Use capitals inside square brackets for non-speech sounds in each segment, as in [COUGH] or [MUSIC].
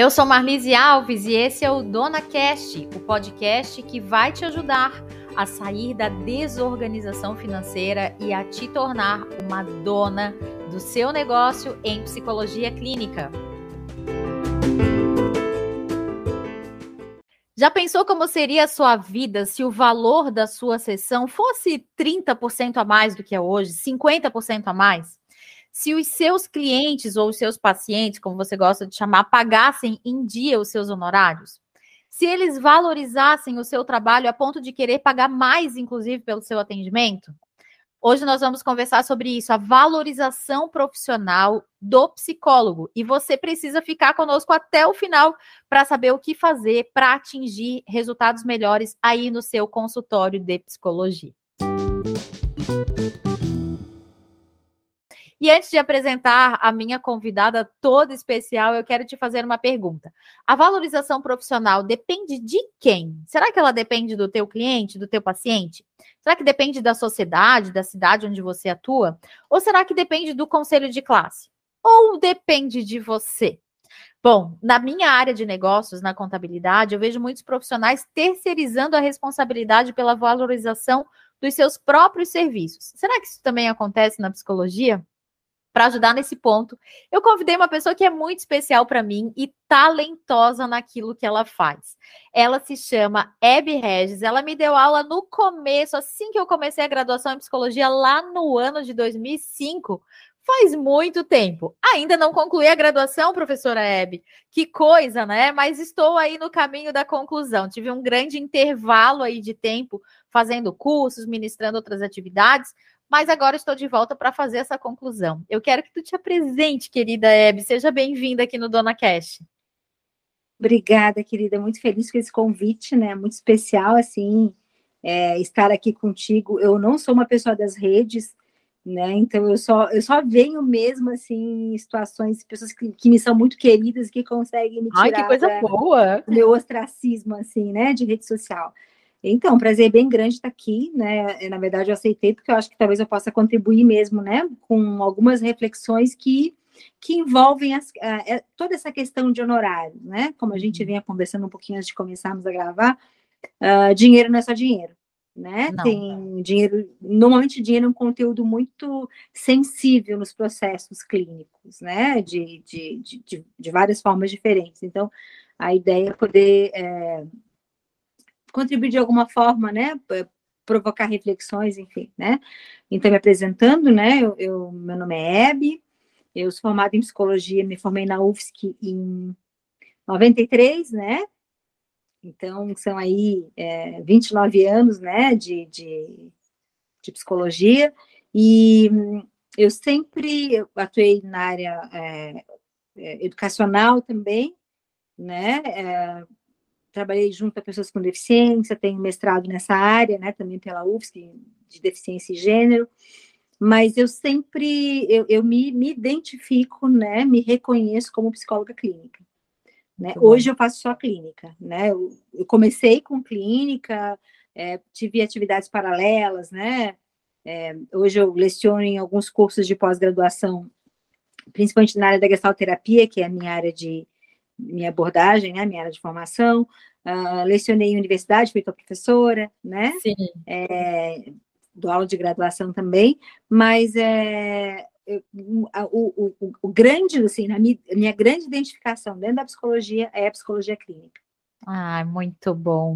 Eu sou Marlise Alves e esse é o Dona Cast, o podcast que vai te ajudar a sair da desorganização financeira e a te tornar uma dona do seu negócio em psicologia clínica. Já pensou como seria a sua vida se o valor da sua sessão fosse 30% a mais do que é hoje, 50% a mais? Se os seus clientes ou os seus pacientes, como você gosta de chamar, pagassem em dia os seus honorários? Se eles valorizassem o seu trabalho a ponto de querer pagar mais, inclusive, pelo seu atendimento? Hoje nós vamos conversar sobre isso, a valorização profissional do psicólogo. E você precisa ficar conosco até o final para saber o que fazer para atingir resultados melhores aí no seu consultório de psicologia. E antes de apresentar a minha convidada toda especial, eu quero te fazer uma pergunta. A valorização profissional depende de quem? Será que ela depende do teu cliente, do teu paciente? Será que depende da sociedade, da cidade onde você atua? Ou será que depende do conselho de classe? Ou depende de você? Bom, na minha área de negócios, na contabilidade, eu vejo muitos profissionais terceirizando a responsabilidade pela valorização dos seus próprios serviços. Será que isso também acontece na psicologia? Para ajudar nesse ponto, eu convidei uma pessoa que é muito especial para mim e talentosa naquilo que ela faz. Ela se chama Abby Regis. Ela me deu aula no começo, assim que eu comecei a graduação em psicologia, lá no ano de 2005. Faz muito tempo. Ainda não concluí a graduação, professora Abby. Que coisa, né? Mas estou aí no caminho da conclusão. Tive um grande intervalo aí de tempo fazendo cursos, ministrando outras atividades, mas agora estou de volta para fazer essa conclusão. Eu quero que tu te apresente, querida Hebe. Seja bem-vinda aqui no Dona Cash. Obrigada, querida. Muito feliz com esse convite, né? Muito especial, assim, é, estar aqui contigo. Eu não sou uma pessoa das redes, né? Então eu só eu só venho mesmo assim em situações, pessoas que, que me são muito queridas que conseguem me tirar Ai, que coisa boa. meu ostracismo assim, né, de rede social. Então, prazer bem grande estar aqui, né? Na verdade, eu aceitei porque eu acho que talvez eu possa contribuir mesmo, né, com algumas reflexões que que envolvem as, uh, toda essa questão de honorário, né? Como a gente uhum. vinha conversando um pouquinho antes de começarmos a gravar, uh, dinheiro não é só dinheiro, né? Não. Tem dinheiro, normalmente dinheiro é um conteúdo muito sensível nos processos clínicos, né? De, de, de, de várias formas diferentes. Então, a ideia é poder é, contribuir de alguma forma, né? Provocar reflexões, enfim, né? Então, me apresentando, né? Eu, eu meu nome é Hebe, eu sou formada em psicologia, me formei na UFSC em 93, né? Então, são aí é, 29 anos, né, de, de, de psicologia, e eu sempre atuei na área é, é, educacional também, né, é, trabalhei junto a pessoas com deficiência, tenho mestrado nessa área, né, também pela UFSC, de deficiência e gênero, mas eu sempre, eu, eu me, me identifico, né, me reconheço como psicóloga clínica. Né? Hoje eu faço só clínica, né, eu, eu comecei com clínica, é, tive atividades paralelas, né, é, hoje eu leciono em alguns cursos de pós-graduação, principalmente na área da gestalterapia, que é a minha área de, minha abordagem, né, minha área de formação, uh, lecionei em universidade, fui tua professora, né? Sim. É, do aula de graduação também, mas é, o, o, o, o, grande, assim, a minha, minha grande identificação dentro da psicologia é a psicologia clínica. Ah, muito bom.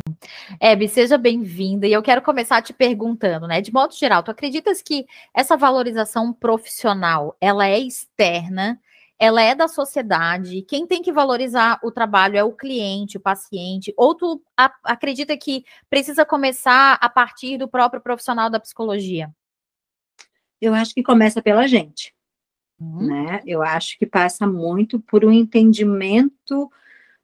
Hebe, seja bem-vinda. E eu quero começar te perguntando, né? De modo geral, tu acreditas que essa valorização profissional, ela é externa ela é da sociedade, quem tem que valorizar o trabalho é o cliente, o paciente, ou tu acredita que precisa começar a partir do próprio profissional da psicologia? Eu acho que começa pela gente, uhum. né? Eu acho que passa muito por um entendimento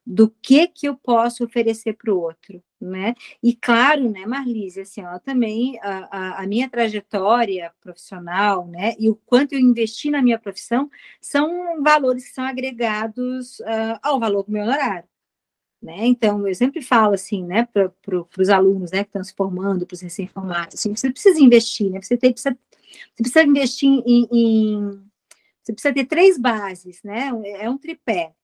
do que que eu posso oferecer para o outro, né? E claro, né, Marlise, assim, ó, também a, a, a, minha trajetória profissional, né, e o quanto eu investi na minha profissão são valores que são agregados uh, ao valor do meu honorário. Né? Então, eu sempre falo assim, né, para pro, os alunos, né, que estão se formando, para os recém-formados, assim, você precisa investir, né, você, tem, precisa, você precisa investir em, em, você precisa ter três bases, né, é um tripé,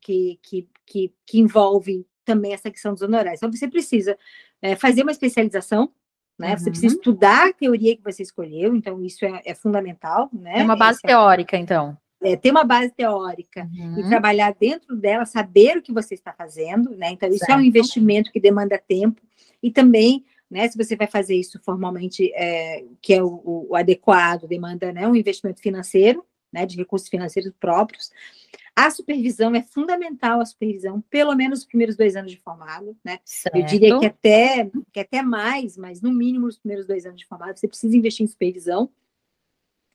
que, que, que, que envolve também essa questão dos honorários. Então, você precisa é, fazer uma especialização, né? Uhum. Você precisa estudar a teoria que você escolheu, então isso é, é fundamental, né? É uma base teórica, então. É, ter uma base teórica uhum. e trabalhar dentro dela, saber o que você está fazendo, né? Então, isso certo. é um investimento que demanda tempo e também né? Se você vai fazer isso formalmente, é, que é o, o, adequado, demanda né, um investimento financeiro, né, de recursos financeiros próprios. A supervisão é fundamental, a supervisão, pelo menos os primeiros dois anos de formado, né? Certo. Eu diria que até, que até mais, mas no mínimo os primeiros dois anos de formado, você precisa investir em supervisão,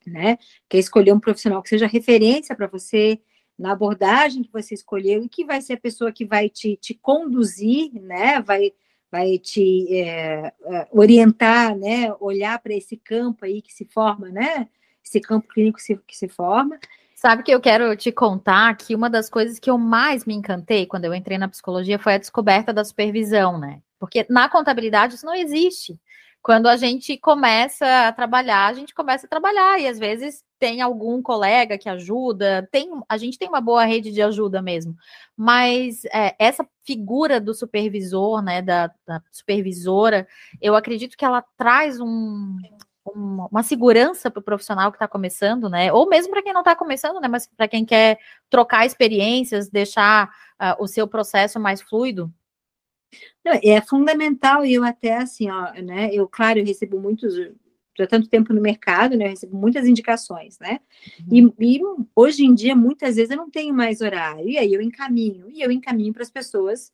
né? Que é escolher um profissional que seja referência para você, na abordagem que você escolheu e que vai ser a pessoa que vai te, te conduzir, né? Vai, vai te é, orientar, né? Olhar para esse campo aí que se forma, né? Esse campo clínico se, que se forma. Sabe que eu quero te contar que uma das coisas que eu mais me encantei quando eu entrei na psicologia foi a descoberta da supervisão, né? Porque na contabilidade isso não existe. Quando a gente começa a trabalhar, a gente começa a trabalhar e às vezes tem algum colega que ajuda, tem, a gente tem uma boa rede de ajuda mesmo, mas é, essa figura do supervisor, né, da, da supervisora, eu acredito que ela traz um, um, uma segurança para o profissional que está começando, né, ou mesmo para quem não está começando, né, mas para quem quer trocar experiências, deixar uh, o seu processo mais fluido, é fundamental e eu até assim, ó, né? Eu, claro, eu recebo muitos, já tanto tempo no mercado, né? Eu recebo muitas indicações, né? Uhum. E, e, hoje em dia, muitas vezes eu não tenho mais horário, e aí eu encaminho, e eu encaminho para as pessoas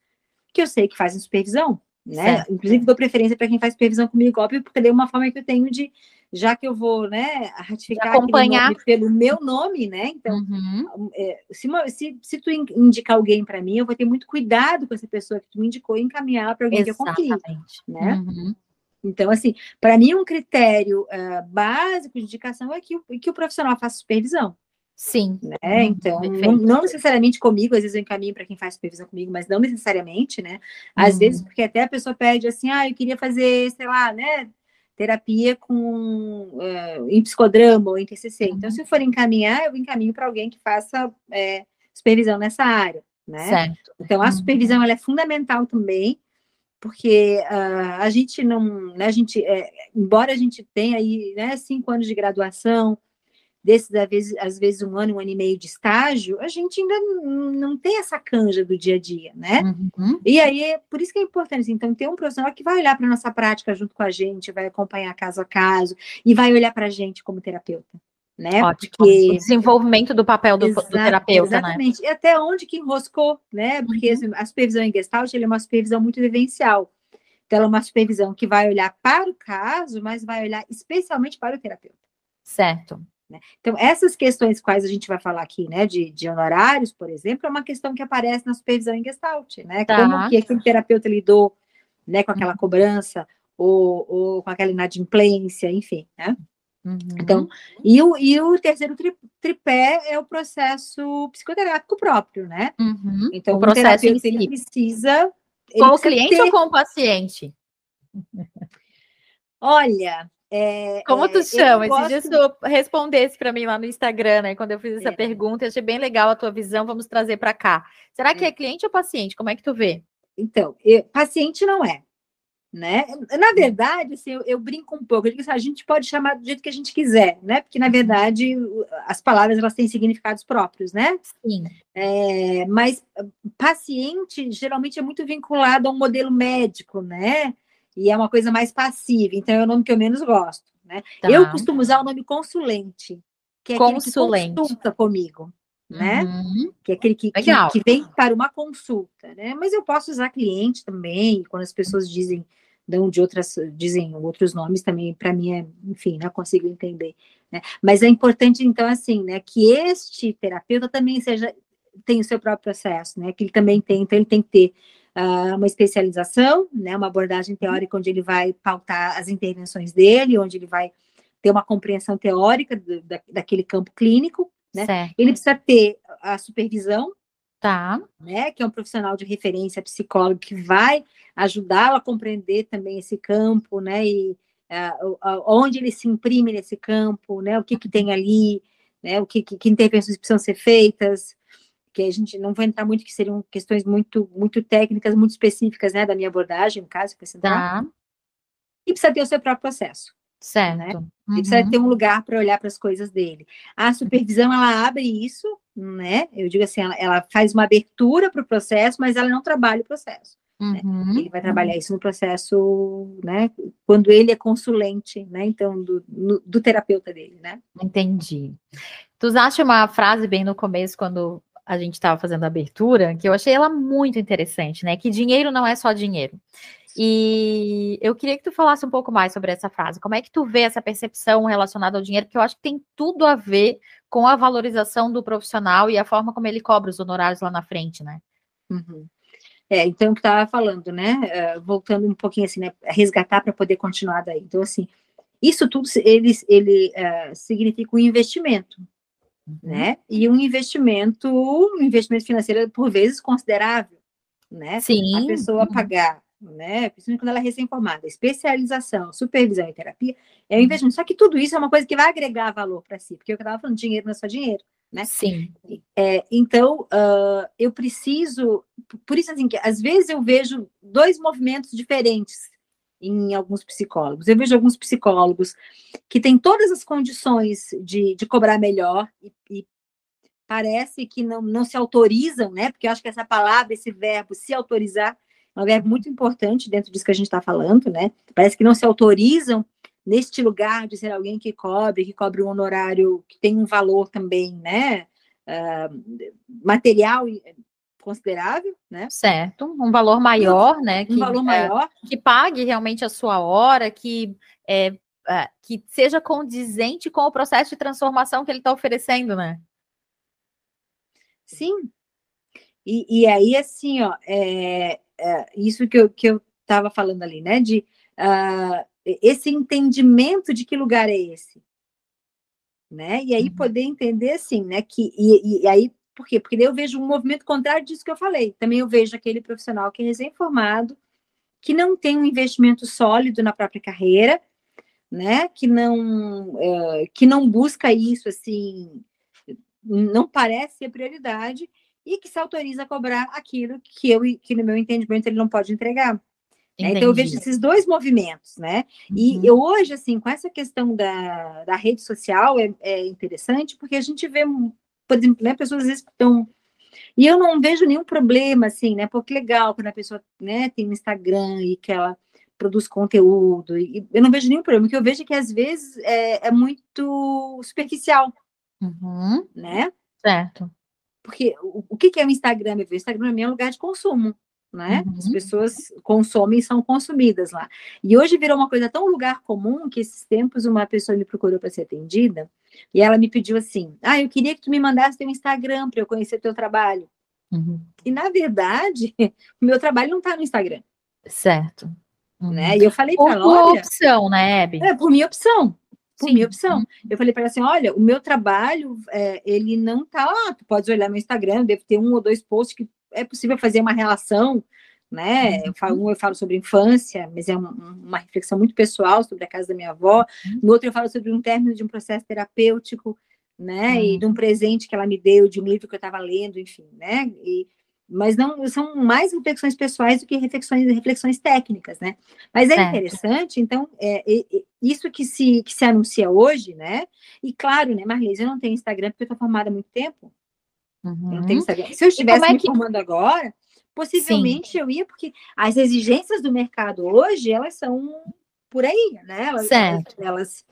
que eu sei que fazem supervisão, né? Certo. Inclusive, dou preferência para quem faz supervisão comigo, óbvio, porque é uma forma que eu tenho de, já que eu vou, né, ratificar acompanhar pelo meu nome, né? Então, uhum. é, se, se, se tu indicar alguém para mim, eu vou ter muito cuidado com essa pessoa que tu me indicou e encaminhar para alguém Exatamente. que eu confio, né? Uhum. Então, assim, para mim, um critério uh, básico de indicação é que, que o profissional faça supervisão. Sim. Né? Uhum, então, não, não, necessariamente comigo, às vezes eu encaminho para quem faz supervisão comigo, mas não necessariamente, né? Às uhum. vezes, porque até a pessoa pede assim, ah, eu queria fazer, sei lá, né? Terapia com uh, em psicodrama ou em TCC. Uhum. Então, se eu for encaminhar, eu encaminho para alguém que faça é, supervisão nessa área, né? Certo. Então, a uhum. supervisão ela é fundamental também, porque uh, a gente não, né, a gente, é, embora a gente tenha aí, né, cinco anos de graduação, desses, às vezes, às vezes, um ano, um ano e meio de estágio, a gente ainda não, tem essa canja do dia a dia, né? Uhum. E aí, é por isso que é importante, então, ter um profissional que vai olhar para a nossa prática junto com a gente, vai acompanhar caso a caso, e vai olhar para a gente como terapeuta. Né? Ótimo. Porque... O desenvolvimento do papel do, Exato, do terapeuta, né? exatamente. Né? E até onde que enroscou, né? Porque uhum. a supervisão em Gestalt é uma supervisão muito vivencial. Então, ela é uma supervisão que vai olhar para o caso, mas vai olhar especialmente para o terapeuta. Certo. Né? Então, essas questões quais a gente vai falar aqui, né, de, de honorários, por exemplo, é uma questão que aparece na supervisão em Gestalt, né? Tá. Como que aquele terapeuta lidou né, com aquela uhum. cobrança ou, ou com aquela inadimplência, enfim, né? Uhum. Então, e o, e o terceiro tripé é o processo psicoterápico próprio, né? Uhum. Então, o, processo em si. ele precisa. Ele com o cliente ter... ou com o paciente? Olha, é, Como tu é, chama? Gosto... Esses dias tu respondesse para mim lá no Instagram, né? Quando eu fiz essa é. pergunta, eu achei bem legal a tua visão, vamos trazer para cá. Será que é. é cliente ou paciente? Como é que tu vê? Então, eu, paciente não é. Né? Na hum. verdade, assim, eu, eu brinco um pouco, eu digo assim, a gente pode chamar do jeito que a gente quiser, né? Porque, na verdade, as palavras elas têm significados próprios, né? Sim. É, mas paciente geralmente é muito vinculado a um modelo médico, né? E é uma coisa mais passiva, então é o nome que eu menos gosto. Né? Tá. Eu costumo usar o nome consulente, que é consulente. aquele que consulta comigo, né? Uhum. Que é aquele que, que, que, vem para uma consulta, né? Mas eu posso usar cliente também, quando as pessoas dizem, dão de outras, dizem outros nomes também, para mim é, enfim, não consigo entender. Né? Mas é importante, então, assim, né, que este terapeuta também seja, tem o seu próprio processo, né? Que ele também tem, então ele tem que ter uh, uma especialização, né, uma abordagem teórica onde ele vai pautar as intervenções dele, onde ele vai ter uma compreensão teórica do, da, daquele campo clínico, né? Certo. Ele precisa ter a supervisão, tá. né, que é um profissional de referência psicólogo que vai ajudá-lo a compreender também esse campo, né, e uh, onde ele se imprime nesse campo, né, o que que tem ali, né, o que, que, que intervenções precisam ser feitas, que a gente não vai entrar muito, que seriam questões muito, muito técnicas, muito específicas, né, da minha abordagem, no caso, para Tá. E precisa ter o seu próprio processo. Certo. Né? Uhum. E precisa ter um lugar para olhar para as coisas dele. A supervisão, ela abre isso, né? Eu digo assim, ela, ela faz uma abertura para o processo, mas ela não trabalha o processo. Né? Uhum. Ele vai trabalhar isso no processo, né? Quando ele é consulente, né? Então, do, no, do terapeuta dele, né? Entendi. Tu usaste uma frase bem no começo, quando a gente estava fazendo a abertura, que eu achei ela muito interessante, né? Que dinheiro não é só dinheiro. E eu queria que tu falasse um pouco mais sobre essa frase. Como é que tu vê essa percepção relacionada ao dinheiro? Porque eu acho que tem tudo a ver com a valorização do profissional e a forma como ele cobra os honorários lá na frente, né? Uhum. É, então, o que estava falando, né? Uh, voltando um pouquinho assim, né? Resgatar para poder continuar daí. Então, assim, isso tudo ele, ele uh, significa um investimento, uhum. né? E um investimento, um investimento financeiro, por vezes, considerável, né? Sim. A pessoa pagar né? Principalmente quando ela é recém-formada. Especialização, supervisão e terapia é um uhum. investimento. Só que tudo isso é uma coisa que vai agregar valor para si, porque eu estava falando, dinheiro não é só dinheiro, né? Sim. É, então, uh, eu preciso. Por isso, assim, que às vezes eu vejo dois movimentos diferentes em alguns psicólogos. Eu vejo alguns psicólogos que têm todas as condições de, de cobrar melhor e, e parece que não, não se autorizam, né? Porque eu acho que essa palavra, esse verbo, se autorizar, é um verbo muito importante dentro disso que a gente está falando, né? Parece que não se autorizam neste lugar de ser alguém que cobre, que cobre um honorário que tem um valor também, né? Uh, material considerável, né? Certo, um valor maior, né? Que, um valor maior. É, que pague realmente a sua hora, que, é, é, que seja condizente com o processo de transformação que ele está oferecendo, né? Sim. E, e aí, assim, ó, é, é, isso que eu que eu estava falando ali, né? De uh, esse entendimento de que lugar é esse, né? E aí uhum. poder entender assim, né? Que e, e, aí por quê? Porque daí eu vejo um movimento contrário disso que eu falei. Também eu vejo aquele profissional que é recém-formado, que não tem um investimento sólido na própria carreira, né? Que não uh, que não busca isso assim, não parece ser prioridade e que se autoriza a cobrar aquilo que eu que no meu entendimento ele não pode entregar. Né? Então eu vejo esses dois movimentos, né? Uhum. E eu, hoje, assim, com essa questão da, da rede social é, é interessante, porque a gente vê, por exemplo, né, pessoas às vezes estão. E eu não vejo nenhum problema, assim, né? Porque legal quando a pessoa né, tem um Instagram e que ela produz conteúdo. E eu não vejo nenhum problema. O que eu vejo é que às vezes é, é muito superficial. Uhum. Né? Certo. Porque o, o que, que é o Instagram? O Instagram é um lugar de consumo. Né? Uhum. As pessoas consomem e são consumidas lá. E hoje virou uma coisa tão lugar comum que esses tempos uma pessoa me procurou para ser atendida e ela me pediu assim: Ah, eu queria que tu me mandasse teu Instagram para eu conhecer teu trabalho. Uhum. E na verdade, o [LAUGHS] meu trabalho não está no Instagram. Certo. Uhum. Né? E eu falei para ela: Por opção, né, Hebe? É, por minha opção por Sim. minha opção. Uhum. Eu falei para ela assim: olha, o meu trabalho, é, ele não tá lá. Tu pode olhar no Instagram, deve ter um ou dois posts que é possível fazer uma relação, né? Eu falo, um eu falo sobre infância, mas é uma, uma reflexão muito pessoal sobre a casa da minha avó. Uhum. No outro eu falo sobre um término de um processo terapêutico, né? Uhum. E de um presente que ela me deu, de um livro que eu estava lendo, enfim, né? E, mas não são mais reflexões pessoais do que reflexões, reflexões técnicas, né? Mas é interessante, então, é, é, isso que se, que se anuncia hoje, né? E claro, né, Marlise, eu não tenho Instagram porque eu estou formada há muito tempo. Uhum. Eu não tenho Instagram. Se eu estivesse é me formando agora, possivelmente Sim. eu ia, porque as exigências do mercado hoje, elas são por aí, né? Elas, certo. Elas,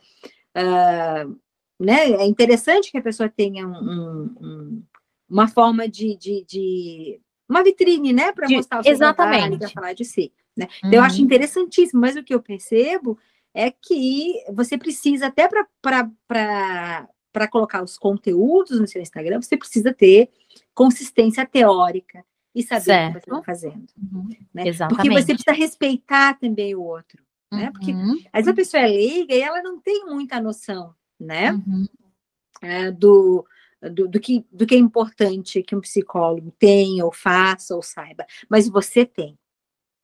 uh, né? É interessante que a pessoa tenha um, um, um uma forma de, de, de, uma vitrine, né, para mostrar o seu exatamente para falar de si, né? Então, uhum. eu acho interessantíssimo, mas o que eu percebo é que você precisa até para colocar os conteúdos no seu Instagram, você precisa ter consistência teórica e saber certo. o que você está fazendo. Uhum. Né? Exatamente. Porque você precisa respeitar também o outro. Né? Porque uhum. às vezes a pessoa é leiga e ela não tem muita noção né? Uhum. É, do, do, do, que, do que é importante que um psicólogo tenha, ou faça, ou saiba. Mas você tem.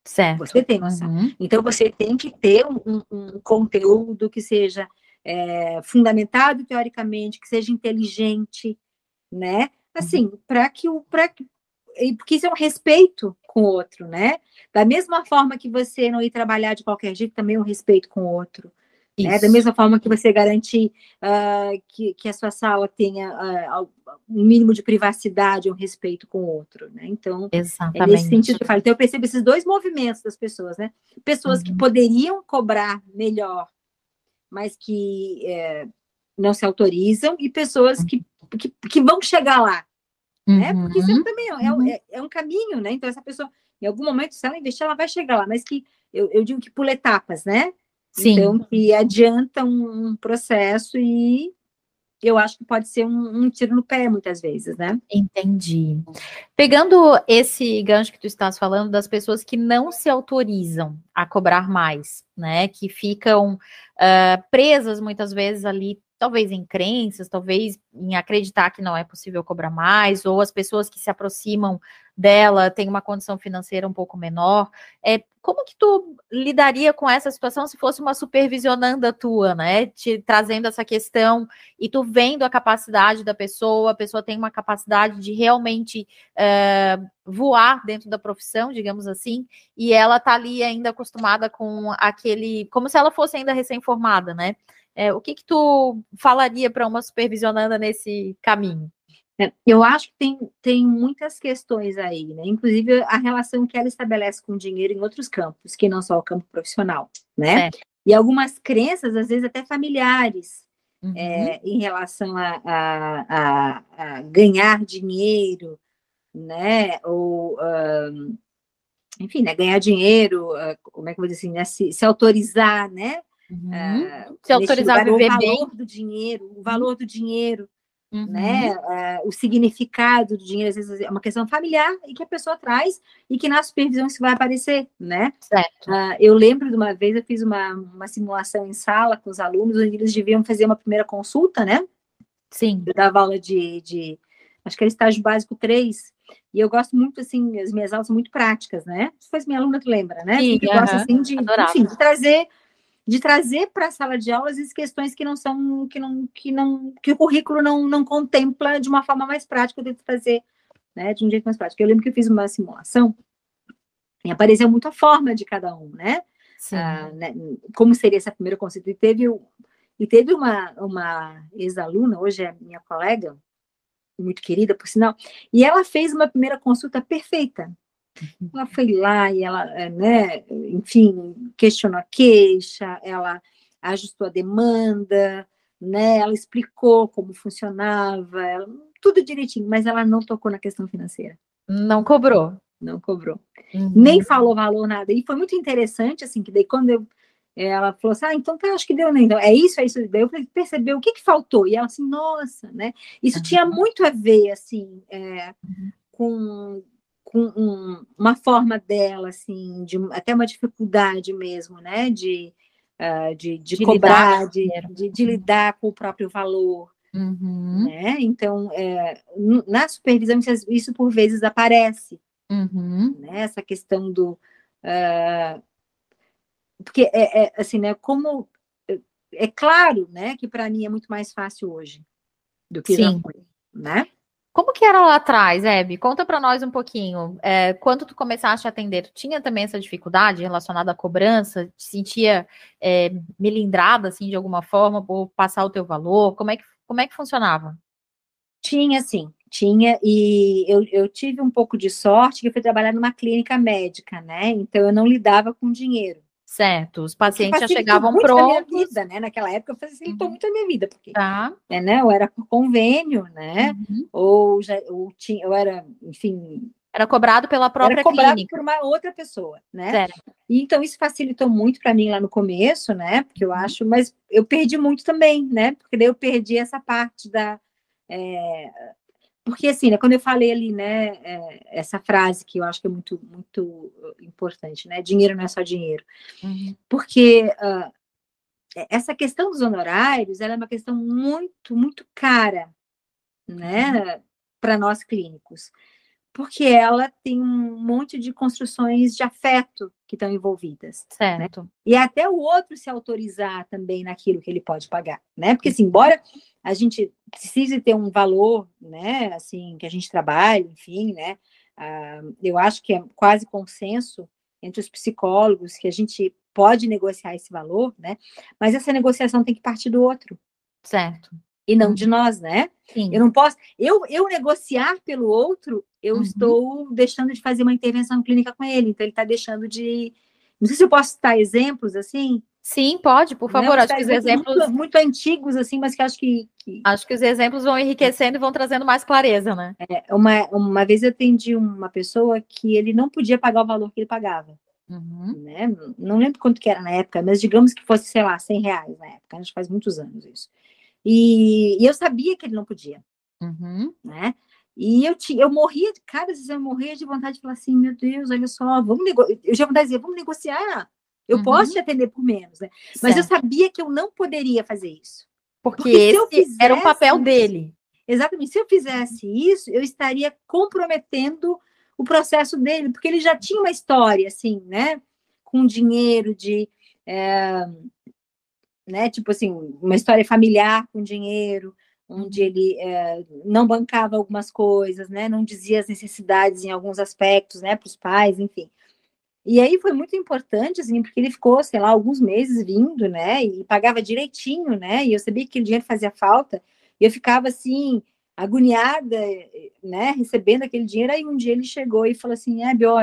Certo. Você tem noção. Uhum. Então, você tem que ter um, um conteúdo que seja é, fundamentado teoricamente, que seja inteligente, né? assim, para que o para porque isso é um respeito com o outro, né? Da mesma forma que você não ir trabalhar de qualquer jeito, também é um respeito com o outro. Né? Da mesma forma que você garantir uh, que, que a sua sala tenha uh, um mínimo de privacidade, um respeito com o outro, né? Então, Exatamente. é nesse sentido que eu falo. Então, eu percebo esses dois movimentos das pessoas, né? Pessoas uhum. que poderiam cobrar melhor, mas que é, não se autorizam, e pessoas que, que, que vão chegar lá, né? Porque isso uhum. também é, é, uhum. é, é, um caminho, né? Então, essa pessoa, em algum momento, se ela investir, ela vai chegar lá, mas que eu, eu digo que pula etapas, né? Sim. Então, que adianta um, processo e eu acho que pode ser um, um, tiro no pé muitas vezes, né? Entendi. Pegando esse gancho que tu estás falando das pessoas que não se autorizam a cobrar mais, né? Que ficam uh, presas muitas vezes ali talvez em crenças, talvez em acreditar que não é possível cobrar mais, ou as pessoas que se aproximam dela têm uma condição financeira um pouco menor. É, como que tu lidaria com essa situação se fosse uma supervisionanda tua, né? Te trazendo essa questão e tu vendo a capacidade da pessoa, a pessoa tem uma capacidade de realmente uh, voar dentro da profissão, digamos assim, e ela tá ali ainda acostumada com aquele, como se ela fosse ainda recém-formada, né? É, o que, que tu falaria para uma supervisionanda nesse caminho? É, eu acho que tem, tem muitas questões aí, né? Inclusive a relação que ela estabelece com o dinheiro em outros campos, que não só o campo profissional, né? É. E algumas crenças, às vezes até familiares, uhum. é, em relação a, a, a, a, ganhar dinheiro, né? Ou, um, enfim, né? ganhar dinheiro, uh, como é que eu vou dizer assim, né? se, se autorizar, né? Uhum. Uh, Se autorizar a viver o valor bem. do dinheiro, o valor do dinheiro, uhum. né? Uh, o significado do dinheiro, às vezes é uma questão familiar e que a pessoa traz e que na supervisão isso vai aparecer, né? Certo. Uh, eu lembro de uma vez, eu fiz uma, uma simulação em sala com os alunos, onde eles deviam fazer uma primeira consulta, né? Sim. Eu dava aula de, de acho que era estágio básico 3, e eu gosto muito, assim, as minhas aulas são muito práticas, né? Se fosse minha aluna, tu lembra, né? Sim, eu gosto, assim, de, enfim, de trazer de trazer para a sala de aulas as questões que não são, que não, que não, que o currículo não, não contempla de uma forma mais prática, eu tento fazer, né, de um jeito mais prático. Eu lembro que eu fiz uma simulação e apareceu muito a forma de cada um, né? Ah, né como seria essa primeira conceito? E teve, e teve uma, uma ex-aluna, hoje é minha colega, muito querida, por sinal, e ela fez uma primeira consulta perfeita, ela foi lá e ela, eh, né, enfim, questionou a queixa, ela ajustou a demanda, né, ela explicou como funcionava, ela, tudo direitinho, mas ela não tocou na questão financeira. Não cobrou. Não cobrou. Uhum. Nem falou valor, nada. E foi muito interessante, assim, que daí quando eu, ela falou assim, ah, então tá, acho que deu, né? Então, é isso, é isso. Daí eu percebeu o que que faltou. E ela assim, nossa, né? Isso uhum. tinha muito a ver, assim, é, uhum. com com um, uma forma dela, assim, de até uma dificuldade mesmo, né? De, uh, de, de, de, cobrar, lidar, de, de, lidar com o próprio valor. Uhum. Né? Então, é, na supervisão, isso, isso, por vezes aparece. Uhum. Né? Essa questão do. Uh, porque, é, é, assim, né? Como. É claro, né? Que para mim é muito mais fácil hoje do que Sim. já foi, né? Como que era lá atrás, Hebe? Conta para nós um pouquinho. É, quando tu começaste a atender, tinha também essa dificuldade relacionada à cobrança? Te sentia é, melindrada, assim, de alguma forma, por passar o teu valor? Como é que, como é que funcionava? Tinha, sim, tinha. E eu, eu tive um pouco de sorte que eu fui trabalhar numa clínica médica, né? Então eu não lidava com dinheiro. Certo, os pacientes já chegavam prontos. Vida, né? Naquela época facilitou uhum. muito a minha vida, porque tá. é, né, eu era por convênio, né? Uhum. Ou, já, ou tinha, eu era, enfim. Era cobrado pela própria era cobrado clínica. por uma outra pessoa, né? Certo. E, então isso facilitou muito para mim lá no começo, né? Porque eu uhum. acho, mas eu perdi muito também, né? Porque daí eu perdi essa parte da. É, porque assim, né, quando eu falei ali, né, é, essa frase que eu acho que é muito, muito importante, né, dinheiro não é só dinheiro, uhum. porque uh, essa questão dos honorários, ela é uma questão muito, muito cara, né, uhum. para nós clínicos, porque ela tem um monte de construções de afeto que estão envolvidas. Né? Certo. Né? E até o outro se autorizar também naquilo que ele pode pagar, né? Porque assim, embora a gente precise ter um valor, né, assim, que a gente trabalha, enfim, né? Uh, eu acho que é quase consenso entre os psicólogos que a gente pode negociar esse valor, né? Mas essa negociação tem que partir do outro. Certo. E não de uhum. nós, né? Sim. Eu não posso. Eu, eu negociar pelo outro, eu uhum. estou deixando de fazer uma intervenção clínica com ele. Então, ele está deixando de. Não sei se eu posso citar exemplos assim. Sim, pode, por favor. Não, acho que os exemplos. Muito, muito, antigos, assim, mas que acho que, que, Acho que os exemplos vão enriquecendo e vão trazendo mais clareza, né? É, uma, uma vez eu atendi uma pessoa que ele não podia pagar o valor que ele pagava. Uhum. Né? Não lembro quanto que era na época, mas digamos que fosse, sei lá, 100 reais na época, acho que faz muitos anos isso. E, e eu sabia que ele não podia, uhum. né? E eu, tinha, eu morria, cada vez eu morria de vontade de falar assim, meu Deus, olha só, vamos negociar, eu já vontade de dizer, vamos negociar, eu uhum. posso te atender por menos, né? Mas eu sabia que eu não poderia fazer isso. Porque, Porque esse fizesse, era o papel dele. Exatamente, se eu fizesse isso, eu estaria comprometendo o processo dele, porque ele já tinha uma história, assim, né? Com dinheiro de. É, né, tipo assim, uma história familiar com dinheiro, onde ele é, não bancava algumas coisas, né? Não dizia as necessidades em alguns aspectos, né? Para os pais, enfim. E aí foi muito importante, assim, porque ele ficou, sei lá, alguns meses vindo, né? E pagava direitinho, né? E eu sabia que aquele dinheiro fazia falta. E eu ficava assim, agoniada, né, recebendo aquele dinheiro. Aí um dia ele chegou e falou assim: é, Bio,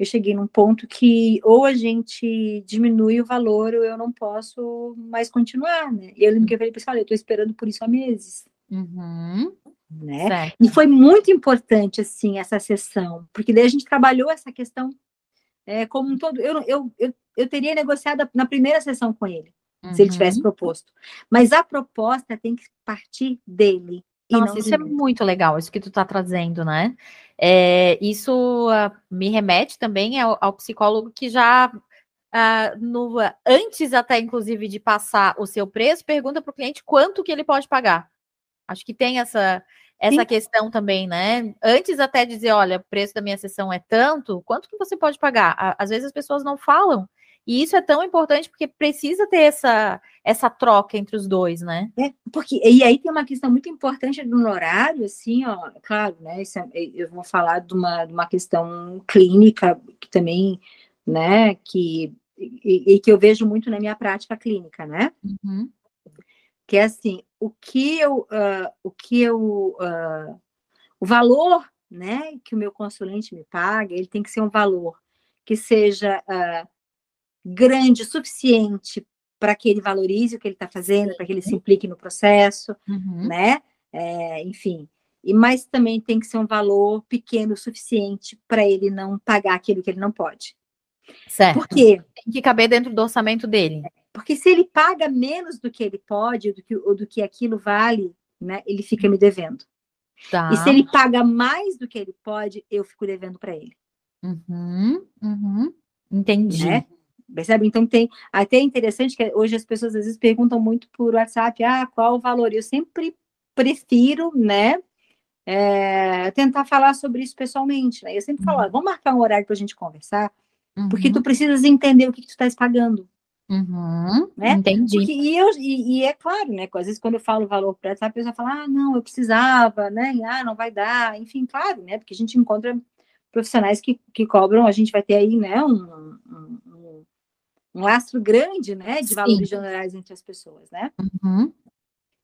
eu cheguei num ponto que ou a gente diminui o valor ou eu não posso mais continuar, né? E eu lembro que eu falei para olha, eu estou esperando por isso há meses. Uhum. Né? E foi muito importante, assim, essa sessão, porque daí a gente trabalhou essa questão é, como um todo. Eu, eu, eu, eu teria negociado na primeira sessão com ele, uhum. se ele tivesse uhum. proposto. Mas a proposta tem que partir dele, nossa, isso é muito legal, isso que tu está trazendo, né? É, isso uh, me remete também ao, ao psicólogo que já, uh, no, antes até inclusive de passar o seu preço, pergunta para o cliente quanto que ele pode pagar. Acho que tem essa, essa Sim. questão também, né? Antes até dizer, olha, o preço da minha sessão é tanto, quanto que você pode pagar? Às vezes as pessoas não falam e isso é tão importante porque precisa ter essa, essa troca entre os dois, né? É, porque, e aí tem uma questão muito importante do horário, assim, ó, claro, né? É, eu vou falar de uma, de uma questão clínica que também, né, que, e, e que eu vejo muito na minha prática clínica, né? Uhum. Que é assim, o que eu, uh, o que eu, uh, o valor, né, que o meu consulente me paga, ele tem que ser um valor que seja uh, grande o suficiente para que ele valorize o que ele está fazendo, para que ele se implique no processo, uhum. né? É, enfim. E mas também tem que ser um valor pequeno o suficiente para ele não pagar aquilo que ele não pode. Certo. Por quê? Tem que caber dentro do orçamento dele. Porque se ele paga menos do que ele pode, do que, ou do que aquilo vale, né, ele fica me devendo. Tá. E se ele paga mais do que ele pode, eu fico devendo para ele. Uhum, uhum. Entendi. Né? Percebe? Então tem até é interessante que hoje as pessoas às vezes perguntam muito por WhatsApp, ah, qual o valor? Eu sempre prefiro, né, é, tentar falar sobre isso pessoalmente, né? Eu sempre falo, uhum. vamos marcar um horário para a gente conversar, uhum. porque tu precisas entender o que, que tu estás pagando. Uhum, né? Entendi. Porque, e, eu, e, e, é claro, né? Às vezes, quando eu falo valor para essa a pessoa fala, ah, não, eu precisava, né? Ah, não vai dar, enfim, claro, né? Porque a gente encontra profissionais que, que cobram, a gente vai ter aí, né, um, um, um lastro grande, né, de Sim. valores generais entre as pessoas, né? Uhum.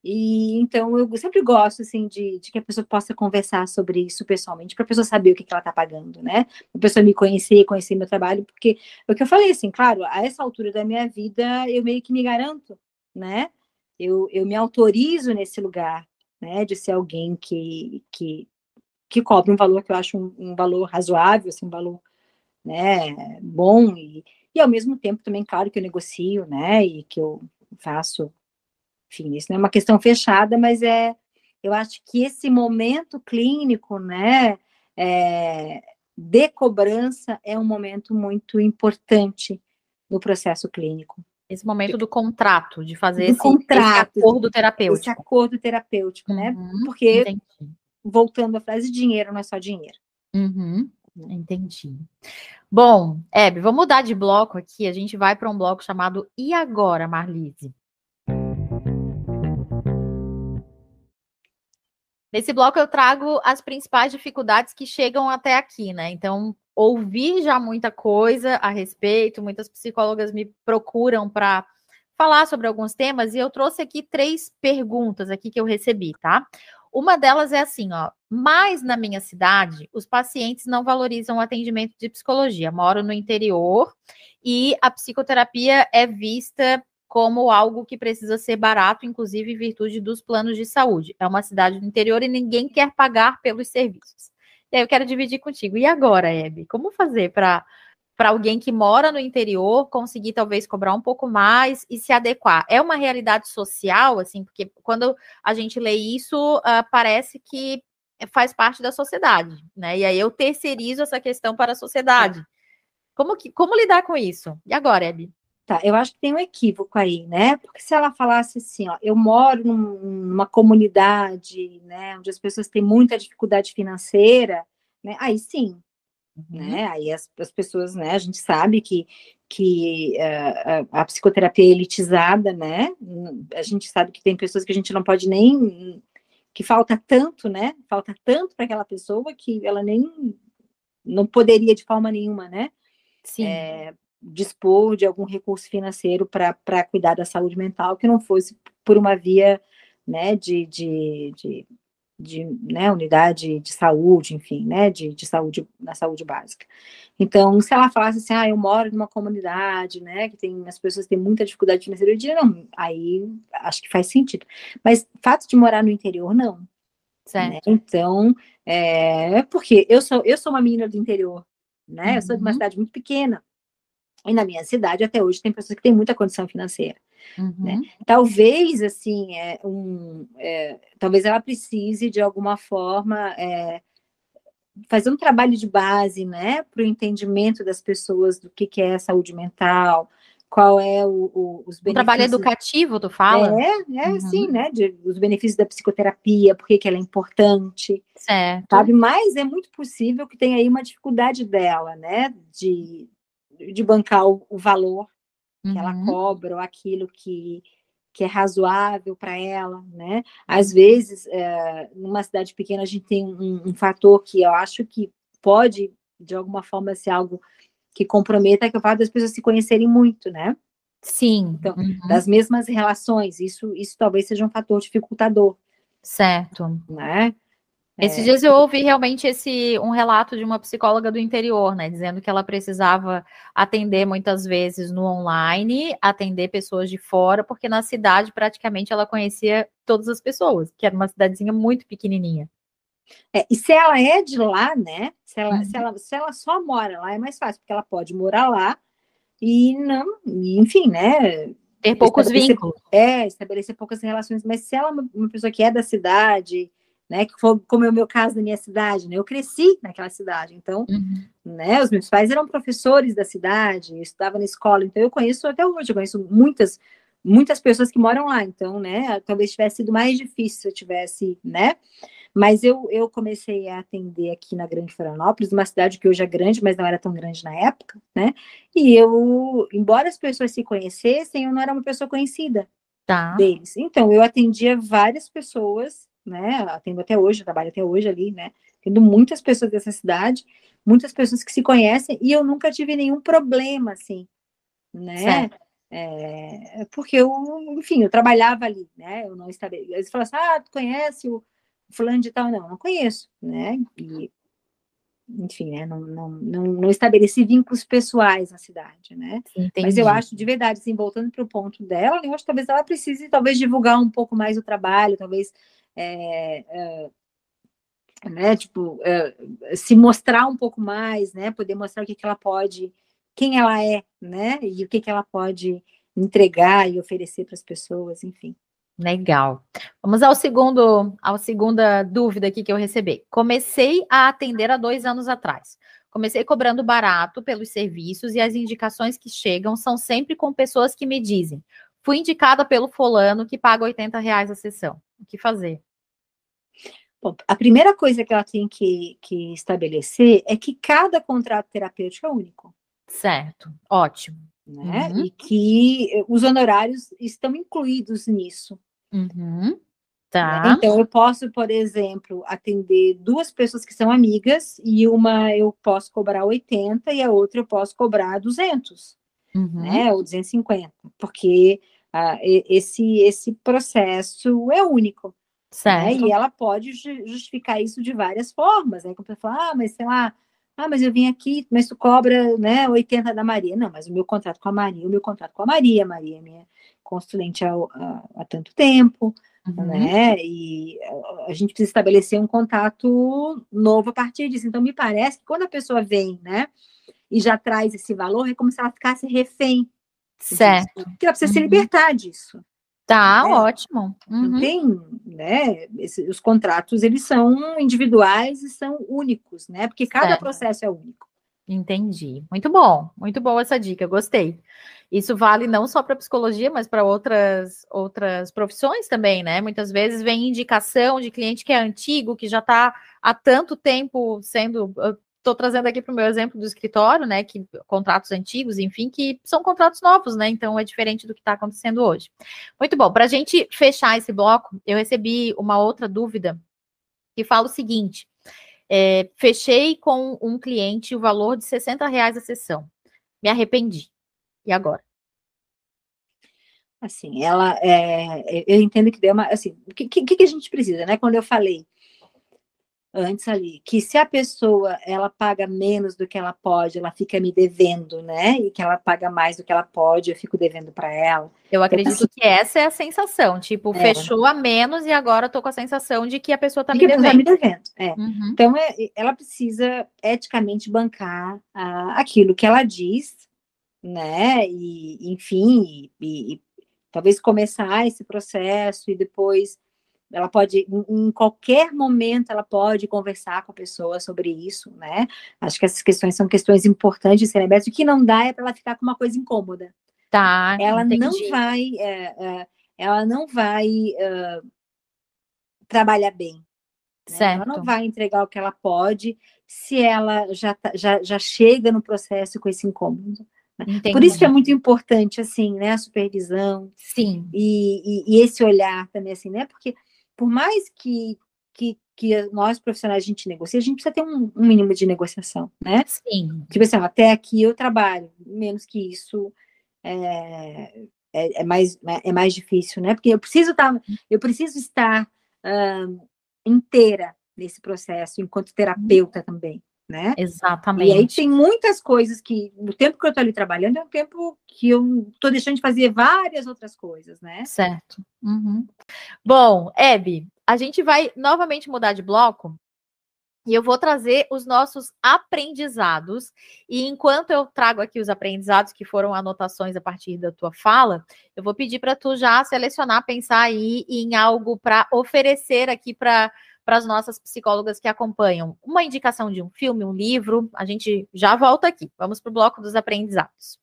E então eu sempre gosto assim de, de, que a pessoa possa conversar sobre isso pessoalmente, para a pessoa saber o que, que ela está pagando, né? A pessoa me conhecer, conhecer meu trabalho, porque é o que eu falei assim, claro, a essa altura da minha vida eu meio que me garanto, né? Eu, eu me autorizo nesse lugar, né, de ser alguém que, que, que cobra um valor que eu acho um, um valor razoável, assim, um valor né, bom e, e ao mesmo tempo também, claro, que eu negocio, né? E que eu faço, enfim, isso não é uma questão fechada, mas é, eu acho que esse momento clínico, né? É, de cobrança é um momento muito importante no processo clínico. Esse momento do contrato, de fazer esse, contrato, esse acordo terapêutico. Esse acordo terapêutico, né? uhum, né? Porque, entendi. voltando à frase, dinheiro não é só dinheiro. Uhum, entendi. Bom, Hebe, vamos mudar de bloco aqui. A gente vai para um bloco chamado E Agora, Marlise? Nesse bloco eu trago as principais dificuldades que chegam até aqui, né? Então, ouvi já muita coisa a respeito, muitas psicólogas me procuram para falar sobre alguns temas e eu trouxe aqui três perguntas aqui que eu recebi, tá? Uma delas é assim, ó, mas na minha cidade, os pacientes não valorizam o atendimento de psicologia. Moro no interior e a psicoterapia é vista como algo que precisa ser barato, inclusive em virtude dos planos de saúde. É uma cidade do interior e ninguém quer pagar pelos serviços. E aí eu quero dividir contigo. E agora, Hebe, como fazer para para alguém que mora no interior conseguir talvez cobrar um pouco mais e se adequar. É uma realidade social, assim, porque quando a gente lê isso, uh, parece que faz parte da sociedade, né? E aí eu terceirizo essa questão para a sociedade. Como, que, como lidar com isso? E agora, Hebe? Tá, eu acho que tem um equívoco aí, né? Porque se ela falasse assim, ó, eu moro numa comunidade, né, onde as pessoas têm muita dificuldade financeira, né? Aí sim, uhum. né? Aí as, as, pessoas, né? A gente sabe que que uh, a, a, psicoterapia é elitizada, né? A gente sabe que tem pessoas que a gente não pode nem que falta tanto, né? Falta tanto para aquela pessoa que ela nem não poderia de forma nenhuma, né? Sim. É, dispor de algum recurso financeiro para cuidar da saúde mental que não fosse por uma via né, de, de, de, de né, unidade de saúde, enfim, né, de, de saúde, na saúde básica. Então, se ela falasse assim, ah, eu moro numa comunidade, né, que tem, as pessoas têm muita dificuldade financeira, eu diria, não, aí acho que faz sentido. Mas fato de morar no interior, não. Né? Certo. Né? Então, é porque eu sou, eu sou uma menina do interior, né, uhum. eu sou de uma uhum. cidade muito pequena, e na minha cidade, até hoje, tem pessoas que têm muita condição financeira. Né? Uhum. Né? Talvez, assim, é, um, é, talvez ela precise, de alguma forma, é, fazer um trabalho de base, né, para o entendimento das pessoas do que, que é saúde mental, qual é o, o, os benefícios. Um trabalho educativo, tu fala? É, é uhum. sim, né? De, os benefícios da psicoterapia, por que ela é importante. Certo. Sabe? Mas é muito possível que tenha aí uma dificuldade dela, né? De, de bancar o, o valor uhum. que ela uhum. cobra ou aquilo que, que é razoável para ela, né? Às vezes, é, numa cidade pequena, a gente tem um, um, fator que eu acho que pode, de alguma forma, ser algo que comprometa, que é o fato das pessoas se conhecerem muito, né? Sim. Então, uhum. das mesmas relações, isso, isso talvez seja um fator dificultador. Certo. Né? Esses é. dias eu ouvi realmente esse um relato de uma psicóloga do interior, né, dizendo que ela precisava atender muitas vezes no online, atender pessoas de fora, porque na cidade praticamente ela conhecia todas as pessoas, que era uma cidadezinha muito pequenininha. É, e se ela é de lá, né? Se ela, uhum. se, ela, se ela só mora lá, é mais fácil, porque ela pode morar lá e não, enfim, né? Ter poucos vínculos. É, estabelecer poucas relações, mas se ela é uma pessoa que é da cidade, né? Que foi como é o meu caso na minha cidade, né? Eu cresci naquela cidade, então, uhum. né? Os meus pais eram professores da cidade, eu estudava na escola, então eu conheço até hoje, eu conheço muitas muitas pessoas que moram lá, então, né? Talvez tivesse sido mais difícil se eu tivesse, né? Mas eu, eu comecei a atender aqui na Grande Florianópolis, uma cidade que hoje é grande, mas não era tão grande na época, né? E eu, embora as pessoas se conhecessem, eu não era uma pessoa conhecida tá. deles. Então, eu atendia várias pessoas né? Atendo até hoje, trabalho até hoje ali, né? Tendo muitas pessoas dessa cidade, muitas pessoas que se conhecem, e eu nunca tive nenhum problema, assim, né? É, porque eu, enfim, eu trabalhava ali, né? Eu não estabeleci. Eles falam assim: ah, tu conhece o fulano de tal? Não, não conheço, né? E, enfim, né? Não, não, não, não estabeleci vínculos pessoais na cidade, né? Entendi. Mas eu acho, de verdade, assim, voltando para o ponto dela, eu acho que talvez ela precise, talvez, divulgar um pouco mais o trabalho, talvez é, é, né, tipo, é, se mostrar um pouco mais, né, poder mostrar o que, que ela pode, quem ela é, né, e o que, que ela pode entregar e oferecer para as pessoas, enfim. Legal. Vamos ao segundo, à segunda dúvida aqui que eu recebi. Comecei a atender há dois anos atrás. Comecei cobrando barato pelos serviços e as indicações que chegam são sempre com pessoas que me dizem: fui indicada pelo fulano que paga 80 reais a sessão. O que fazer? Bom, a primeira coisa que ela tem que, que estabelecer é que cada contrato terapêutico é único. Certo, ótimo. Né? Uhum. E que os honorários estão incluídos nisso. Uhum. Né? Tá. Então, eu posso, por exemplo, atender duas pessoas que são amigas e uma eu posso cobrar 80 e a outra eu posso cobrar 200, uhum. né? Ou 250, porque ah, esse, esse processo é único. Certo. Né? E ela pode justificar isso de várias formas, né? Como você fala, ah, mas sei lá, ah, mas eu vim aqui, mas tu cobra, né, 80 da Maria. Não, mas o meu contrato com a Maria, o meu contrato com a Maria, a Maria é minha consulente há, há, há tanto tempo, uhum. né? E a gente precisa estabelecer um contato novo a partir disso. Então, me parece que quando a pessoa vem, né, e já traz esse valor, é como se ela ficasse refém. Certo. Disso, porque ela precisa uhum. se libertar disso. Tá, né? ótimo. Uhum. Não tem, né? Esse, os contratos eles são individuais e são únicos, né? Porque cada certo. processo é único. Entendi. Muito bom, muito boa essa dica, gostei. Isso vale não só para psicologia, mas para outras outras profissões também, né? Muitas vezes vem indicação de cliente que é antigo, que já está há tanto tempo sendo estou trazendo aqui para o meu exemplo do escritório, né? Que contratos antigos, enfim, que são contratos novos, né? Então é diferente do que está acontecendo hoje. Muito bom. Para a gente fechar esse bloco, eu recebi uma outra dúvida que fala o seguinte: é, fechei com um cliente o valor de 60 reais a sessão. Me arrependi. E agora? Assim, ela é, eu entendo que deu uma. Assim, o que, que, que a gente precisa, né? Quando eu falei antes ali, que se a pessoa ela paga menos do que ela pode, ela fica me devendo, né? E que ela paga mais do que ela pode, eu fico devendo para ela. Eu acredito então, que essa é a sensação, tipo, é. fechou a menos e agora tô com a sensação de que a pessoa tá me devendo. Tá me devendo. É. Uhum. Então é, ela precisa eticamente bancar ah, aquilo que ela diz, né? E enfim, e, e talvez começar esse processo e depois ela pode, em qualquer momento, ela pode conversar com a pessoa sobre isso, né? Acho que essas questões são questões importantes de serem abertas. O que não dá é para ela ficar com uma coisa incômoda. Tá. Ela entendi. não vai, é, é, ela não vai uh, trabalhar bem. Né? Ela não vai entregar o que ela pode se ela já, tá, já, já chega no processo com esse incômodo. Entendi. Por isso que é muito importante, assim, né, a supervisão. Sim. E, e, e, esse olhar também, assim, né, porque por mais que, que, que nós profissionais a gente negocie, a gente precisa ter um, um mínimo de negociação, né? Sim. Tipo assim, até aqui eu trabalho, menos que isso é, é, é mais, é mais difícil, né? Porque eu preciso estar, tá, eu preciso estar inteira nesse processo, enquanto terapeuta também, né? Exatamente. E aí tem muitas coisas que, no tempo que eu estou ali trabalhando, é um tempo que eu estou deixando de fazer várias outras coisas, né? Certo. Uhum. Bom, Hebe, a gente vai novamente mudar de bloco e eu vou trazer os nossos aprendizados. E enquanto eu trago aqui os aprendizados, que foram anotações a partir da tua fala, eu vou pedir para tu já selecionar, pensar aí em algo para oferecer aqui para para as nossas psicólogas que acompanham. Uma indicação de um filme, um livro. A gente já volta aqui. Vamos para o bloco dos aprendizados.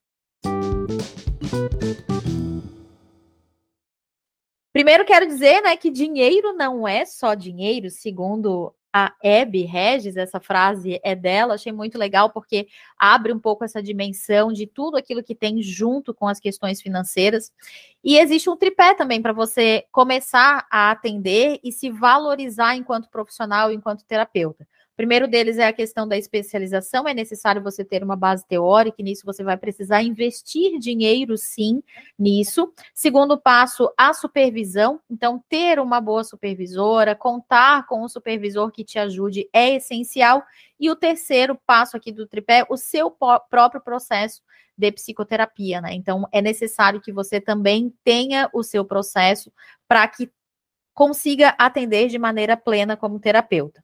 Primeiro quero dizer, né, que dinheiro não é só dinheiro, segundo a Hebe Regis, essa frase é dela, achei muito legal porque abre um pouco essa dimensão de tudo aquilo que tem junto com as questões financeiras. E existe um tripé também para você começar a atender e se valorizar enquanto profissional, enquanto terapeuta. O primeiro deles é a questão da especialização. É necessário você ter uma base teórica, e nisso você vai precisar investir dinheiro, sim, nisso. Segundo passo, a supervisão. Então, ter uma boa supervisora, contar com um supervisor que te ajude é essencial. E o terceiro passo aqui do tripé, o seu próprio processo de psicoterapia, né? Então, é necessário que você também tenha o seu processo para que consiga atender de maneira plena como terapeuta.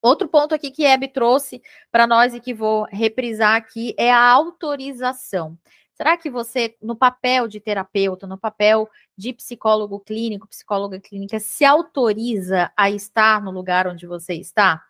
Outro ponto aqui que Hebe trouxe para nós e que vou reprisar aqui é a autorização. Será que você, no papel de terapeuta, no papel de psicólogo clínico, psicóloga clínica, se autoriza a estar no lugar onde você está?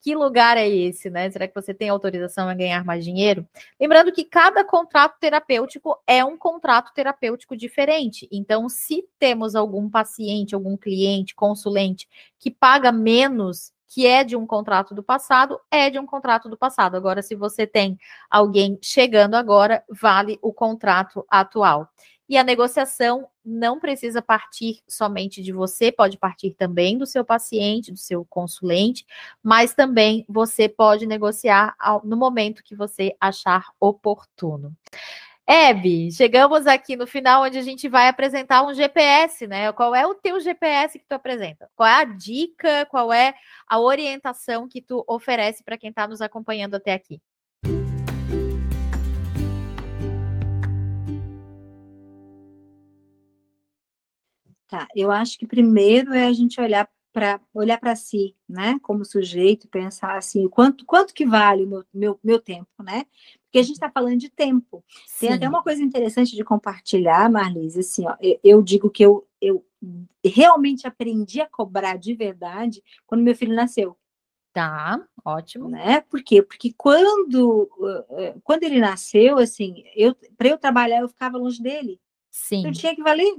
Que lugar é esse, né? Será que você tem autorização a ganhar mais dinheiro? Lembrando que cada contrato terapêutico é um contrato terapêutico diferente. Então, se temos algum paciente, algum cliente, consulente que paga menos que é de um contrato do passado, é de um contrato do passado. Agora, se você tem alguém chegando agora, vale o contrato atual. E a negociação não precisa partir somente de você, pode partir também do seu paciente, do seu consulente, mas também você pode negociar no momento que você achar oportuno. Ebe, chegamos aqui no final onde a gente vai apresentar um GPS, né? Qual é o teu GPS que tu apresenta? Qual é a dica? Qual é a orientação que tu oferece para quem está nos acompanhando até aqui? Tá, eu acho que primeiro é a gente olhar para olhar para si, né, como sujeito, pensar assim, quanto quanto que vale o meu, meu, meu tempo, né? Porque a gente está falando de tempo. Sim. Tem até uma coisa interessante de compartilhar, Marlise, assim, ó, eu, eu digo que eu, eu realmente aprendi a cobrar de verdade quando meu filho nasceu. Tá, ótimo. Né? Por quê? Porque quando, quando ele nasceu, assim, eu para eu trabalhar, eu ficava longe dele. Sim. Então tinha que valer.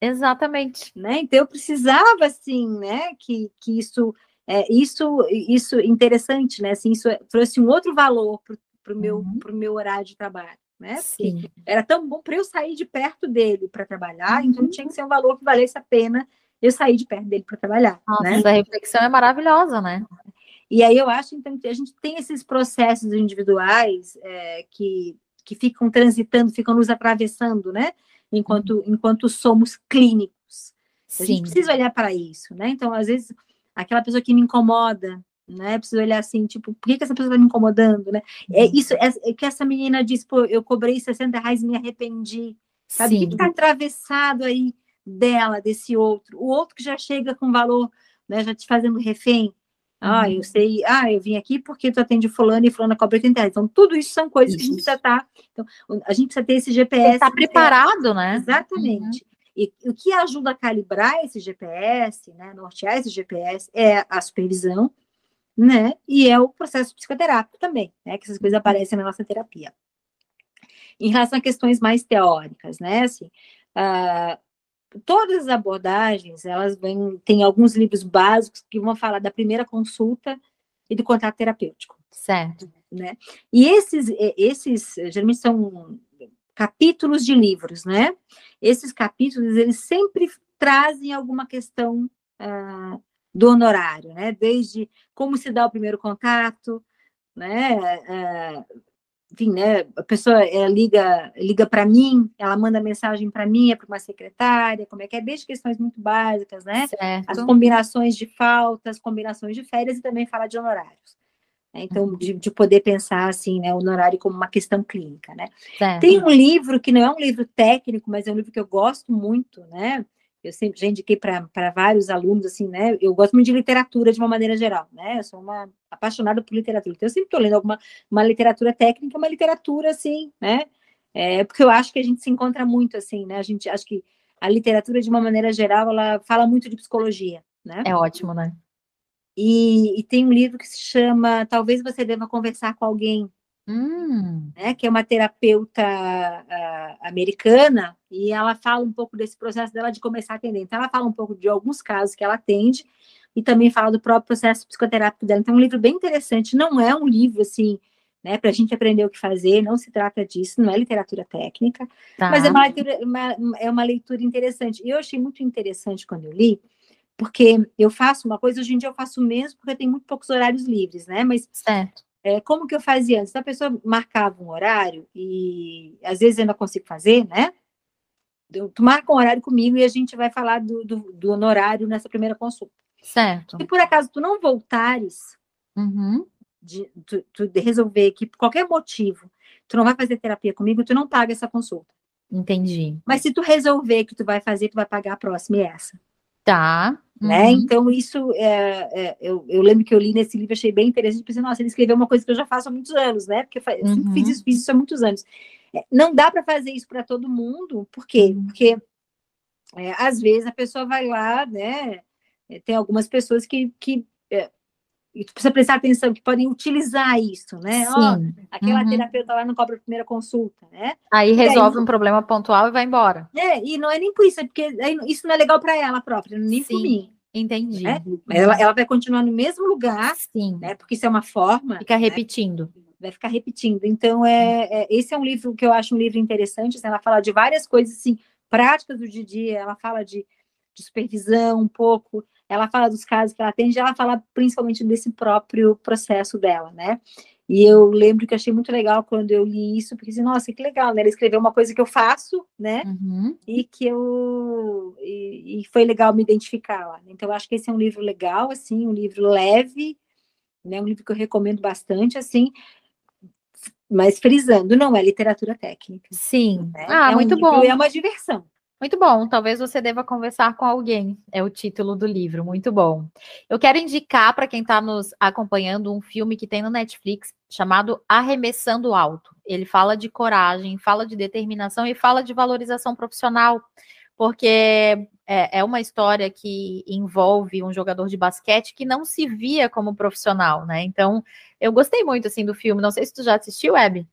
Exatamente. Né? Então eu precisava assim, né, que, que isso é, isso isso interessante, né? Assim, isso trouxe um outro valor para o meu uhum. meu horário de trabalho, né? Era tão bom para eu sair de perto dele para trabalhar, uhum. então tinha que ser um valor que valesse a pena eu sair de perto dele para trabalhar. Nossa, né? essa reflexão é maravilhosa, né? E aí eu acho então que a gente tem esses processos individuais é, que que ficam transitando, ficam nos atravessando, né? enquanto, uhum. enquanto somos clínicos. Sim. A gente precisa olhar para isso, né? Então, às vezes, aquela pessoa que me incomoda, né? Preciso olhar assim, tipo, por que, que essa pessoa está me incomodando, né? É uhum. isso, é, é, que essa menina diz, pô, eu cobrei 60 reais e me arrependi. Sabe? O que está atravessado aí dela, desse outro? O outro que já chega com valor, né? Já te fazendo refém. Ah, eu uhum. sei, ah, eu vim aqui porque tu atende fulano e fulano cobra 80 reais. Então, tudo isso são coisas isso. que a gente precisa estar. Tá, então, a gente precisa ter esse GPS. Está preparado, né? Exatamente. Uhum. E o que ajuda a calibrar esse GPS, né, nortear esse GPS, é a supervisão, né, e é o processo psicoterápico também, né, que essas coisas uhum. aparecem na nossa terapia. Em relação a questões mais teóricas, né, assim, uh, todas as abordagens, elas vêm, tem alguns livros básicos que vão falar da primeira consulta e do contato terapêutico. Certo. Né? E esses, esses geralmente são capítulos de livros, né? Esses capítulos, eles sempre trazem alguma questão uh, do honorário, né? Desde como se dá o primeiro contato, né? Uh, enfim, né, a pessoa é, liga liga para mim, ela manda mensagem para mim, é para uma secretária, como é que é, desde questões muito básicas, né? Certo. As combinações de faltas, combinações de férias e também fala de honorários. Né? Então, uhum. de, de, poder pensar assim, né, o honorário como uma questão clínica, né? Certo. Tem um livro que não é um livro técnico, mas é um livro que eu gosto muito, né? Eu sempre já indiquei para vários alunos, assim, né? Eu gosto muito de literatura de uma maneira geral, né? Eu sou uma apaixonada por literatura. Então, eu sempre estou lendo alguma uma literatura técnica, uma literatura, assim, né? É, porque eu acho que a gente se encontra muito, assim, né? A gente acho que a literatura, de uma maneira geral, ela fala muito de psicologia, né? É ótimo, né? E, e tem um livro que se chama Talvez Você Deva Conversar com Alguém, Hum. Né, que é uma terapeuta uh, americana, e ela fala um pouco desse processo dela de começar a atender. Então, ela fala um pouco de alguns casos que ela atende, e também fala do próprio processo psicoterápico dela. Então, é um livro bem interessante. Não é um livro, assim, né, para a gente aprender o que fazer, não se trata disso, não é literatura técnica, tá. mas é uma, leitura, uma, é uma leitura interessante. E eu achei muito interessante quando eu li, porque eu faço uma coisa, hoje em dia eu faço mesmo, porque eu tenho muito poucos horários livres, né? Mas certo. É, como que eu fazia antes? A pessoa marcava um horário e às vezes eu ainda consigo fazer, né? Tu marca um horário comigo e a gente vai falar do, do, do honorário nessa primeira consulta. Certo. Se por acaso tu não voltares, uhum. de, tu, tu de resolver que por qualquer motivo tu não vai fazer terapia comigo, tu não paga essa consulta. Entendi. Mas se tu resolver que tu vai fazer, tu vai pagar a próxima e essa. Tá. Né? Uhum. Então, isso é, é, eu, eu, lembro que eu li nesse livro, achei bem interessante, pensei, nossa, ele escreveu uma coisa que eu já faço há muitos anos, né? Porque eu, uhum. sempre fiz isso, fiz isso há muitos anos. É, não dá para fazer isso para todo mundo, por quê? Uhum. Porque é, às vezes a pessoa vai lá, né? É, tem algumas pessoas que, que e tu precisa prestar atenção que podem utilizar isso, né? Sim. Ó, aquela Uhum. terapeuta lá não cobra a primeira consulta, né? Aí resolve aí- um problema pontual e vai embora. É, e não é nem por isso, é porque isso não é legal para ela própria, nem por Sim. mim. Entendi. né? Ela, ela vai continuar no mesmo lugar, Sim. né? Porque isso é uma forma, Fica repetindo. vai ficar repetindo. Então, é, é- esse é um livro que eu acho um livro interessante. assim, ela fala de várias coisas assim, práticas do dia a dia. Ela fala de, de supervisão um pouco. Ela fala dos casos que ela atende. Ela fala principalmente desse próprio processo dela, né? E eu lembro que achei muito legal quando eu li isso, porque assim, nossa, que legal, né? Ela escreveu uma coisa que eu faço, né? Uhum. e que eu e, e foi legal me identificar lá. Então eu acho que esse é um livro legal, assim, um livro leve, né? Um livro que eu recomendo bastante, assim, mas frisando, não é literatura técnica. Sim. né? Ah, é um muito livro- bom. É uma diversão. Muito bom. Talvez você deva conversar com alguém. É o título do livro. Muito bom. Eu quero indicar para quem está nos acompanhando um filme que tem no Netflix chamado Arremessando Alto. Ele fala de coragem, fala de determinação e fala de valorização profissional, porque é, é uma história que envolve um jogador de basquete que não se via como profissional, né? Então, eu gostei muito assim do filme. Não sei se tu já assistiu, Web.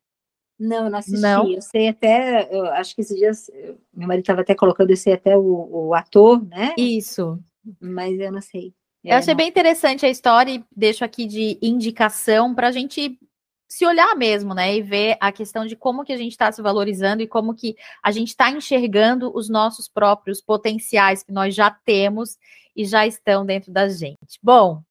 Não, eu não assisti. Não? Eu sei até, eu acho que esses dias, eu- meu marido estava até colocando, eu sei até o, o ator, né? Isso. Mas eu não sei. Eu É, achei não. bem interessante a história e deixo aqui de indicação para a gente se olhar mesmo, né? E ver a questão de como que a gente está se valorizando e como que a gente está enxergando os nossos próprios potenciais que nós já temos e já estão dentro da gente. Bom,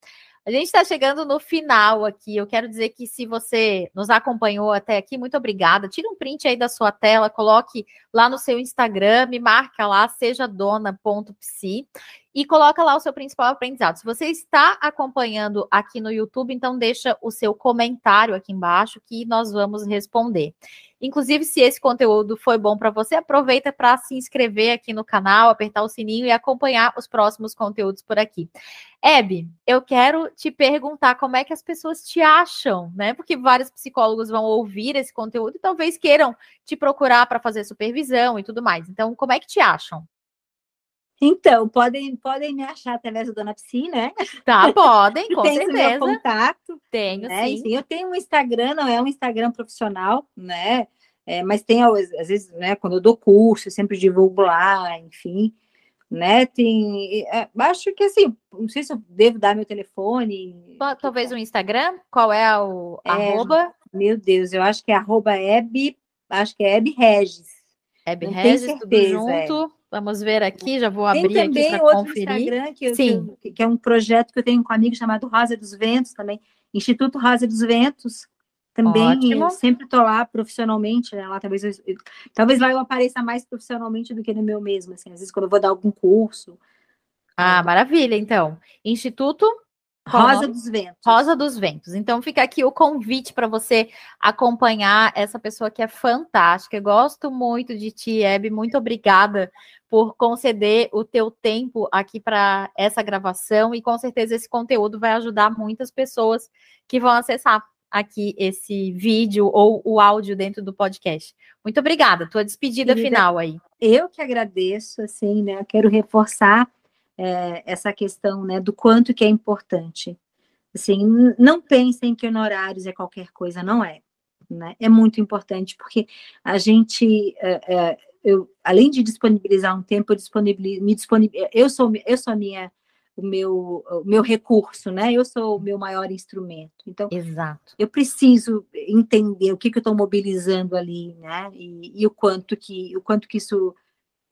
a gente está chegando no final aqui. Eu quero dizer que se você nos acompanhou até aqui, muito obrigada. Tira um print aí da sua tela, coloque lá no seu Instagram, me marca lá, seja dona.psi e coloca lá o seu principal aprendizado. Se você está acompanhando aqui no YouTube, então deixa o seu comentário aqui embaixo que nós vamos responder. Inclusive, se esse conteúdo foi bom para você, aproveita para se inscrever aqui no canal, apertar o sininho e acompanhar os próximos conteúdos por aqui. Hebe, eu quero te perguntar como é que as pessoas te acham, né? Porque vários psicólogos vão ouvir esse conteúdo e talvez queiram te procurar para fazer supervisão e tudo mais. Então, como é que te acham? Então, podem, podem me achar através do Dona Psi, né? Tá, podem, [LAUGHS] com Tem o meu certeza. contato. Tenho, né? sim. Enfim, eu tenho um Instagram, não é um Instagram profissional, né? É, mas tem, às vezes, né, quando eu dou curso, eu sempre divulgo lá, enfim, né? Tem, é, acho que assim, não sei se eu devo dar meu telefone. Tal- Talvez o Instagram, qual é o É, arroba? Meu Deus, eu acho que é arroba Hebe, acho que é Hebe Regis. Tenho Regis, tudo certeza, é. Vamos ver aqui, já vou Tem abrir aqui também para outro conferir. Instagram, que, eu- que, Sim. eu- que é um projeto que eu tenho com um amigo chamado Rosa dos Ventos também, Instituto Rosa dos Ventos. Também Ótimo. eu sempre estou lá profissionalmente, né? Lá talvez eu- eu- talvez lá eu apareça mais profissionalmente do que no meu mesmo, assim, às vezes quando eu vou dar algum curso. Ah, maravilha, então. Instituto Rosa dos Ventos. Rosa dos Ventos. Então fica aqui o convite para você acompanhar essa pessoa que é fantástica. Eu gosto muito de ti, Hebe. Muito obrigada por conceder o teu tempo aqui para essa gravação e com certeza esse conteúdo vai ajudar muitas pessoas que vão acessar aqui esse vídeo ou o áudio dentro do podcast. Muito obrigada. Tua despedida Querida, final aí. Eu que agradeço, assim, né? Quero reforçar é, essa questão, né, do quanto que é importante. Assim, não pensem que honorários é qualquer coisa, não é. Né? É muito importante, porque a gente, é, é, eu, além de disponibilizar um tempo, eu disponibilizo, me disponibilizo, eu sou, eu sou a minha, o meu, o meu recurso, né? Eu sou o meu maior instrumento. Então, Exato. eu preciso entender o que, que eu estou mobilizando ali, né? E, e o quanto que o quanto que isso,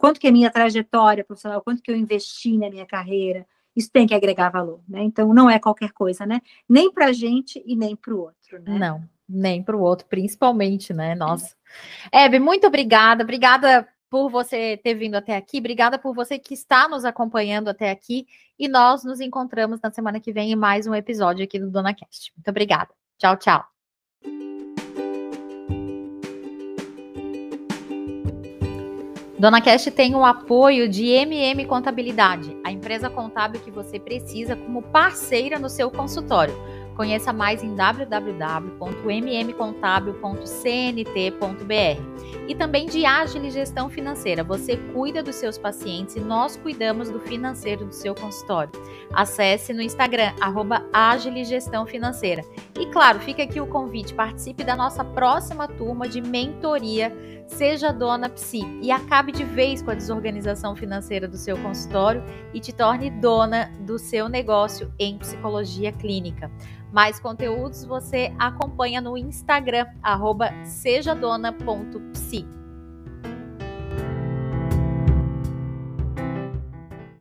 quanto que é minha trajetória profissional, quanto que eu investi na minha carreira, isso tem que agregar valor, né? Então não é qualquer coisa, né? Nem para a gente e nem para o outro, né? Não, nem para o outro, principalmente, né? Nossa. Hebe, muito obrigada. Obrigada por você ter vindo até aqui. Obrigada por você que está nos acompanhando até aqui. E nós nos encontramos na semana que vem em mais um episódio aqui do Dona Cast. Muito obrigada. Tchau, tchau. Dona Cast tem o apoio de MM Contabilidade, a empresa contábil que você precisa como parceira no seu consultório. Conheça mais em www.mmcontábil.cnt.br. E também de Agile Gestão Financeira. Você cuida dos seus pacientes e nós cuidamos do financeiro do seu consultório. Acesse no Instagram, arroba. E claro, fica aqui o convite, participe da nossa próxima turma de mentoria Seja Dona Psi e acabe de vez com a desorganização financeira do seu consultório e te torne dona do seu negócio em psicologia clínica. Mais conteúdos você acompanha no Instagram, sejadona.psi.